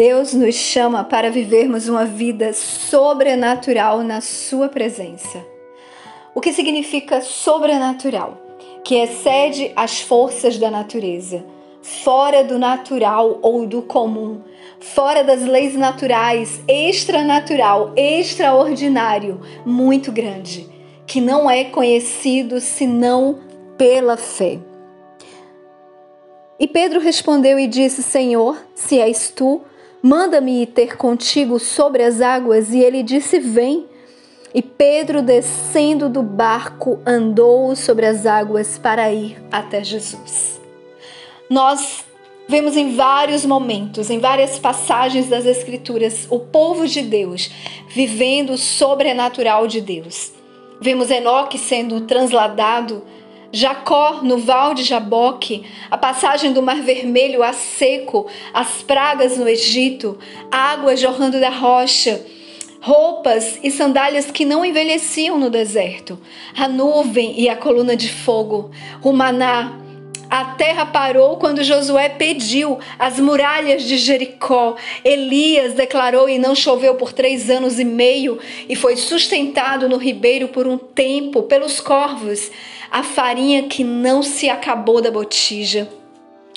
Deus nos chama para vivermos uma vida sobrenatural na Sua presença. O que significa sobrenatural? Que excede as forças da natureza, fora do natural ou do comum, fora das leis naturais, extranatural, extraordinário, muito grande, que não é conhecido senão pela fé. E Pedro respondeu e disse: Senhor, se és tu, manda-me ter contigo sobre as águas. E ele disse: Vem. E Pedro, descendo do barco, andou sobre as águas para ir até Jesus. Nós vemos em vários momentos, em várias passagens das Escrituras, o povo de Deus vivendo o sobrenatural de Deus. Vemos Enoque sendo transladado Jacó no val de Jaboque, a passagem do Mar Vermelho a seco, as pragas no Egito, água jorrando da rocha, roupas e sandálias que não envelheciam no deserto, a nuvem e a coluna de fogo, o maná. A terra parou quando Josué pediu as muralhas de Jericó. Elias declarou e não choveu por três anos e meio e foi sustentado no ribeiro por um tempo pelos corvos a farinha que não se acabou da botija.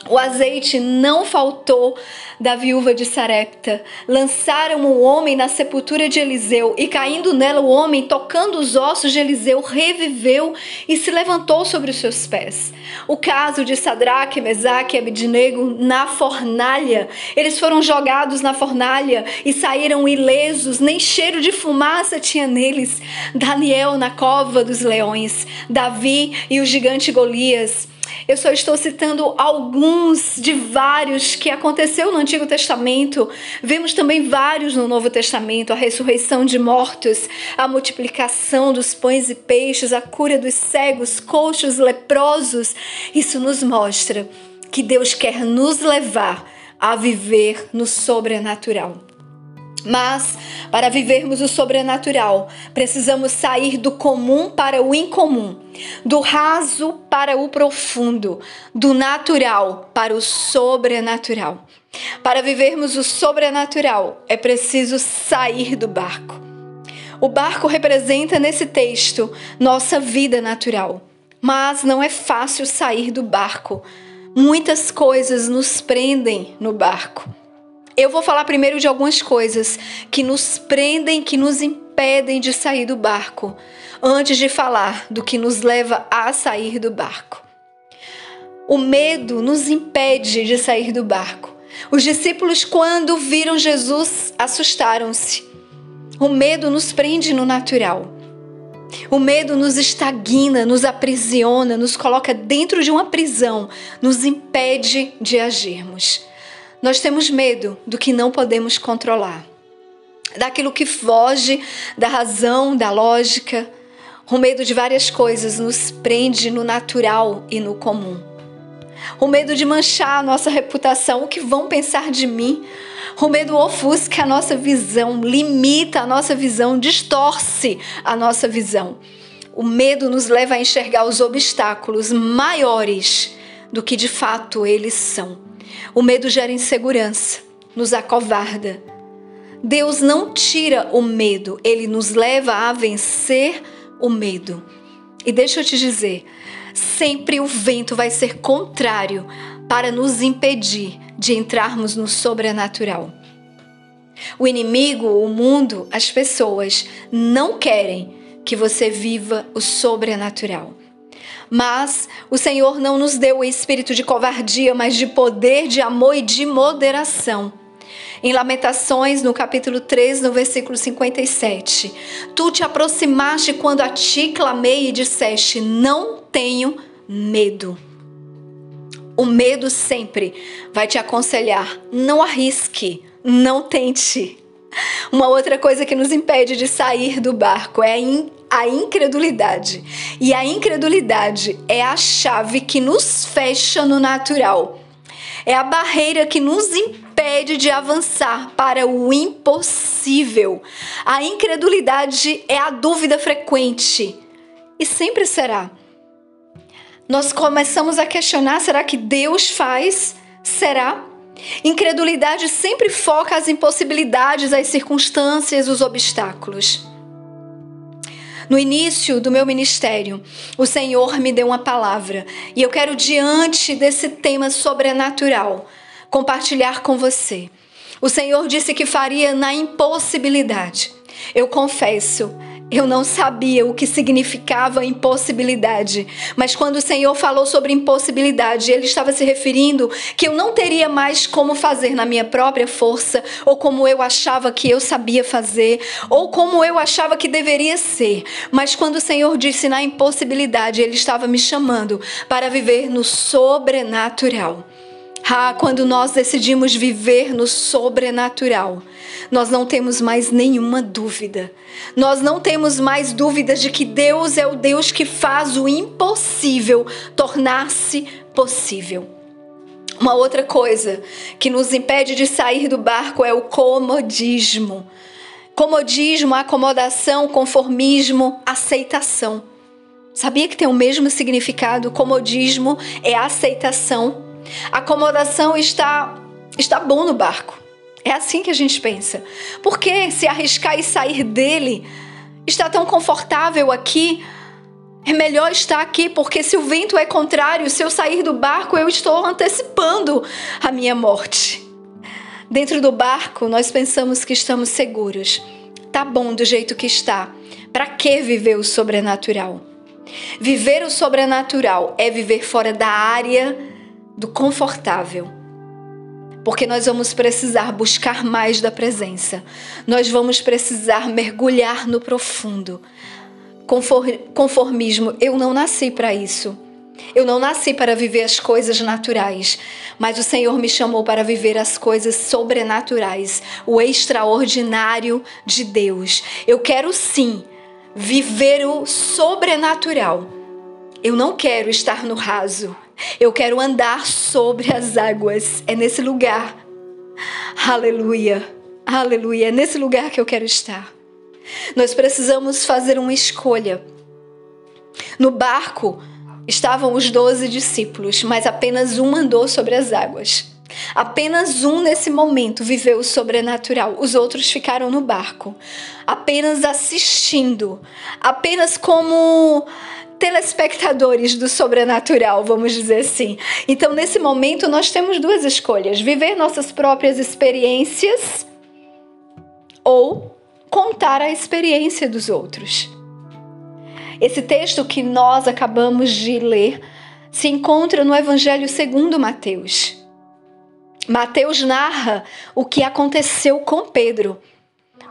O azeite não faltou da viúva de Sarepta. Lançaram o homem na sepultura de Eliseu, e caindo nela, o homem, tocando os ossos de Eliseu, reviveu e se levantou sobre os seus pés. O caso de Sadraque, Mesaque e Abidnego na fornalha. Eles foram jogados na fornalha e saíram ilesos, nem cheiro de fumaça tinha neles. Daniel na cova dos leões, Davi e o gigante Golias. Eu só estou citando alguns de vários que aconteceu no Antigo Testamento. Vemos também vários no Novo Testamento: a ressurreição de mortos, a multiplicação dos pães e peixes, a cura dos cegos, coxos, leprosos. Isso nos mostra que Deus quer nos levar a viver no sobrenatural. Mas, para vivermos o sobrenatural, precisamos sair do comum para o incomum, do raso para o profundo, do natural para o sobrenatural. Para vivermos o sobrenatural, é preciso sair do barco. O barco representa nesse texto nossa vida natural, mas não é fácil sair do barco. Muitas coisas nos prendem no barco. Eu vou falar primeiro de algumas coisas que nos prendem, que nos impedem de sair do barco, antes de falar do que nos leva a sair do barco. O medo nos impede de sair do barco. Os discípulos, quando viram Jesus, assustaram-se. O medo nos prende no natural. O medo nos estagna, nos aprisiona, nos coloca dentro de uma prisão, nos impede de agirmos. Nós temos medo do que não podemos controlar, daquilo que foge da razão, da lógica. O medo de várias coisas nos prende no natural e no comum. O medo de manchar a nossa reputação, o que vão pensar de mim. O medo ofusca a nossa visão, limita a nossa visão, distorce a nossa visão. O medo nos leva a enxergar os obstáculos maiores do que de fato eles são. O medo gera insegurança, nos acovarda. Deus não tira o medo, ele nos leva a vencer o medo. E deixa eu te dizer, sempre o vento vai ser contrário para nos impedir de entrarmos no sobrenatural. O inimigo, o mundo, as pessoas não querem que você viva o sobrenatural. Mas o Senhor não nos deu o espírito de covardia, mas de poder, de amor e de moderação. Em Lamentações, no capítulo 3, no versículo 57, tu te aproximaste quando a ti clamei e disseste: Não tenho medo. O medo sempre vai te aconselhar: não arrisque, não tente. Uma outra coisa que nos impede de sair do barco é a incredulidade. E a incredulidade é a chave que nos fecha no natural. É a barreira que nos impede de avançar para o impossível. A incredulidade é a dúvida frequente e sempre será. Nós começamos a questionar: será que Deus faz? Será? Incredulidade sempre foca as impossibilidades, as circunstâncias, os obstáculos. No início do meu ministério, o Senhor me deu uma palavra e eu quero, diante desse tema sobrenatural, compartilhar com você. O Senhor disse que faria na impossibilidade. Eu confesso, eu não sabia o que significava impossibilidade, mas quando o Senhor falou sobre impossibilidade, ele estava se referindo que eu não teria mais como fazer na minha própria força, ou como eu achava que eu sabia fazer, ou como eu achava que deveria ser. Mas quando o Senhor disse na impossibilidade, ele estava me chamando para viver no sobrenatural. Ah, quando nós decidimos viver no sobrenatural, nós não temos mais nenhuma dúvida. Nós não temos mais dúvidas de que Deus é o Deus que faz o impossível tornar-se possível. Uma outra coisa que nos impede de sair do barco é o comodismo. Comodismo, acomodação, conformismo, aceitação. Sabia que tem o mesmo significado? Comodismo é aceitação a acomodação está está bom no barco. É assim que a gente pensa. Por que se arriscar e sair dele? Está tão confortável aqui. É melhor estar aqui, porque se o vento é contrário, se eu sair do barco, eu estou antecipando a minha morte. Dentro do barco, nós pensamos que estamos seguros. Tá bom do jeito que está. Para que viver o sobrenatural? Viver o sobrenatural é viver fora da área do confortável. Porque nós vamos precisar buscar mais da presença. Nós vamos precisar mergulhar no profundo. Conformismo, eu não nasci para isso. Eu não nasci para viver as coisas naturais, mas o Senhor me chamou para viver as coisas sobrenaturais, o extraordinário de Deus. Eu quero sim viver o sobrenatural. Eu não quero estar no raso. Eu quero andar sobre as águas. É nesse lugar. Aleluia. Aleluia. É nesse lugar que eu quero estar. Nós precisamos fazer uma escolha. No barco estavam os doze discípulos, mas apenas um andou sobre as águas. Apenas um nesse momento viveu o sobrenatural, os outros ficaram no barco, apenas assistindo, apenas como telespectadores do sobrenatural, vamos dizer assim. Então, nesse momento, nós temos duas escolhas: viver nossas próprias experiências ou contar a experiência dos outros. Esse texto que nós acabamos de ler se encontra no Evangelho segundo Mateus. Mateus narra o que aconteceu com Pedro.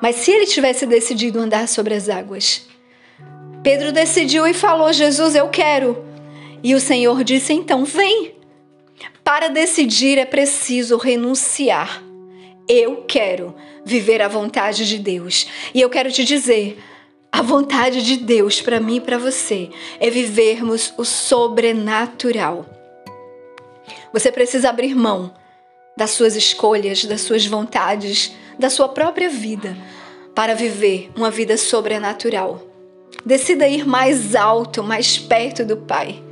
Mas se ele tivesse decidido andar sobre as águas, Pedro decidiu e falou: Jesus, eu quero. E o Senhor disse: então, vem. Para decidir é preciso renunciar. Eu quero viver a vontade de Deus. E eu quero te dizer: a vontade de Deus para mim e para você é vivermos o sobrenatural. Você precisa abrir mão das suas escolhas, das suas vontades, da sua própria vida para viver uma vida sobrenatural. Decida ir mais alto, mais perto do Pai.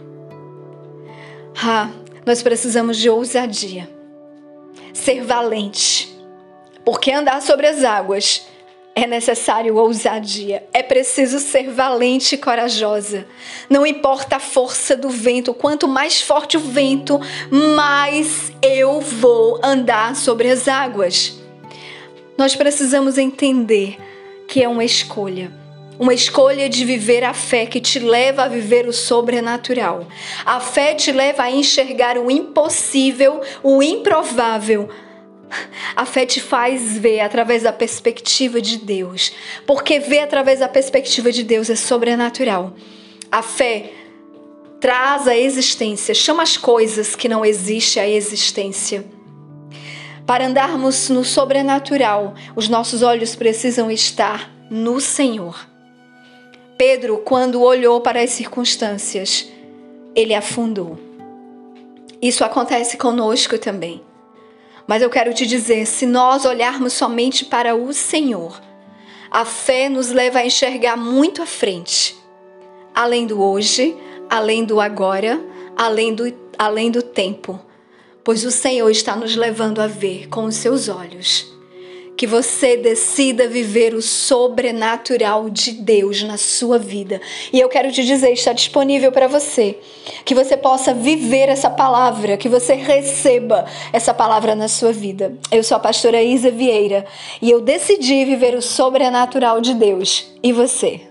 Ah, nós precisamos de ousadia. Ser valente. Porque andar sobre as águas é necessário ousadia. É preciso ser valente e corajosa. Não importa a força do vento, quanto mais forte o vento, mais eu vou andar sobre as águas. Nós precisamos entender que é uma escolha uma escolha de viver a fé que te leva a viver o sobrenatural. A fé te leva a enxergar o impossível, o improvável. A fé te faz ver através da perspectiva de Deus, porque ver através da perspectiva de Deus é sobrenatural. A fé traz a existência, chama as coisas que não existem à existência. Para andarmos no sobrenatural, os nossos olhos precisam estar no Senhor. Pedro, quando olhou para as circunstâncias, ele afundou. Isso acontece conosco também. Mas eu quero te dizer: se nós olharmos somente para o Senhor, a fé nos leva a enxergar muito à frente, além do hoje, além do agora, além do, além do tempo. pois o Senhor está nos levando a ver com os seus olhos que você decida viver o sobrenatural de Deus na sua vida. E eu quero te dizer, está disponível para você, que você possa viver essa palavra, que você receba essa palavra na sua vida. Eu sou a pastora Isa Vieira e eu decidi viver o sobrenatural de Deus. E você?